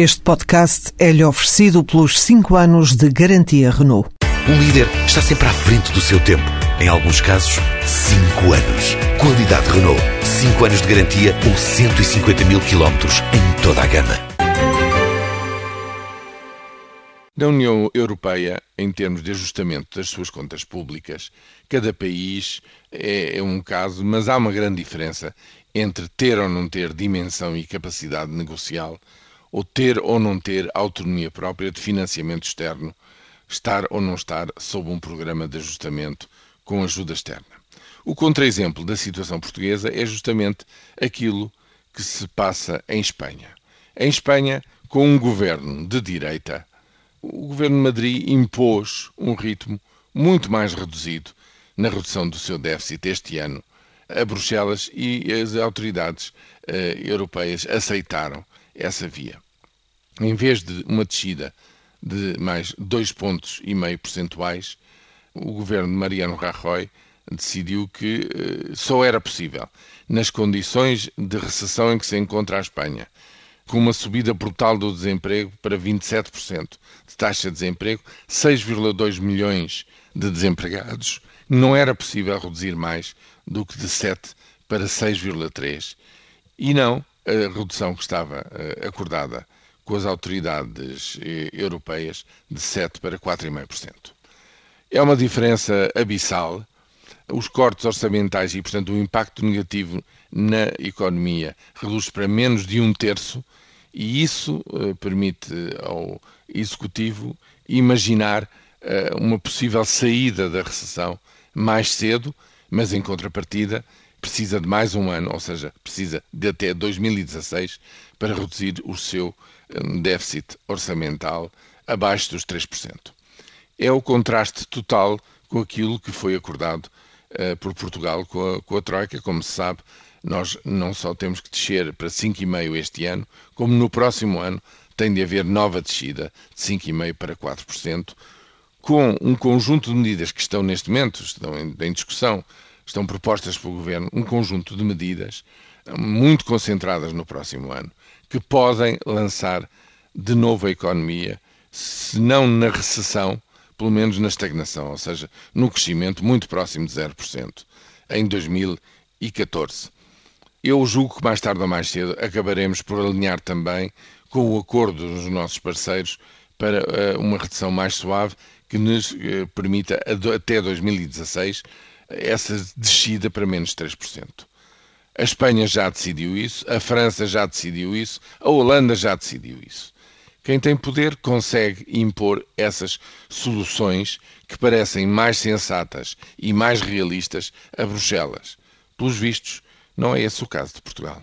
Este podcast é-lhe oferecido pelos 5 anos de garantia Renault. Um líder está sempre à frente do seu tempo. Em alguns casos, 5 anos. Qualidade Renault. 5 anos de garantia ou 150 mil quilómetros em toda a gama. Na União Europeia, em termos de ajustamento das suas contas públicas, cada país é, é um caso, mas há uma grande diferença entre ter ou não ter dimensão e capacidade negocial, ou ter ou não ter autonomia própria de financiamento externo, estar ou não estar sob um programa de ajustamento com ajuda externa. O contra-exemplo da situação portuguesa é justamente aquilo que se passa em Espanha. Em Espanha, com um governo de direita, o governo de Madrid impôs um ritmo muito mais reduzido na redução do seu déficit este ano a Bruxelas e as autoridades uh, europeias aceitaram essa via. Em vez de uma descida de mais dois pontos e meio percentuais, o governo de Mariano Rajoy decidiu que uh, só era possível nas condições de recessão em que se encontra a Espanha, com uma subida brutal do desemprego para 27% de taxa de desemprego, 6,2 milhões de desempregados, não era possível reduzir mais do que de 7 para 6,3. E não a redução que estava eh, acordada com as autoridades eh, europeias de 7 para 4,5%. É uma diferença abissal. Os cortes orçamentais e, portanto, o impacto negativo na economia reduz para menos de um terço, e isso eh, permite ao Executivo imaginar uma possível saída da recessão mais cedo, mas em contrapartida precisa de mais um ano, ou seja, precisa de até 2016 para reduzir o seu hum, déficit orçamental abaixo dos 3%. É o contraste total com aquilo que foi acordado uh, por Portugal com a, com a Troika. Como se sabe, nós não só temos que descer para 5,5% este ano, como no próximo ano tem de haver nova descida de 5,5% para 4%, com um conjunto de medidas que estão neste momento, estão em, em discussão, estão propostas pelo Governo, um conjunto de medidas muito concentradas no próximo ano, que podem lançar de novo a economia, se não na recessão, pelo menos na estagnação, ou seja, no crescimento muito próximo de 0% em 2014. Eu julgo que mais tarde ou mais cedo acabaremos por alinhar também com o acordo dos nossos parceiros para uh, uma redução mais suave que nos uh, permita até 2016 essa descida para menos 3%. A Espanha já decidiu isso, a França já decidiu isso, a Holanda já decidiu isso. Quem tem poder consegue impor essas soluções que parecem mais sensatas e mais realistas a Bruxelas. Pelos vistos, não é esse o caso de Portugal.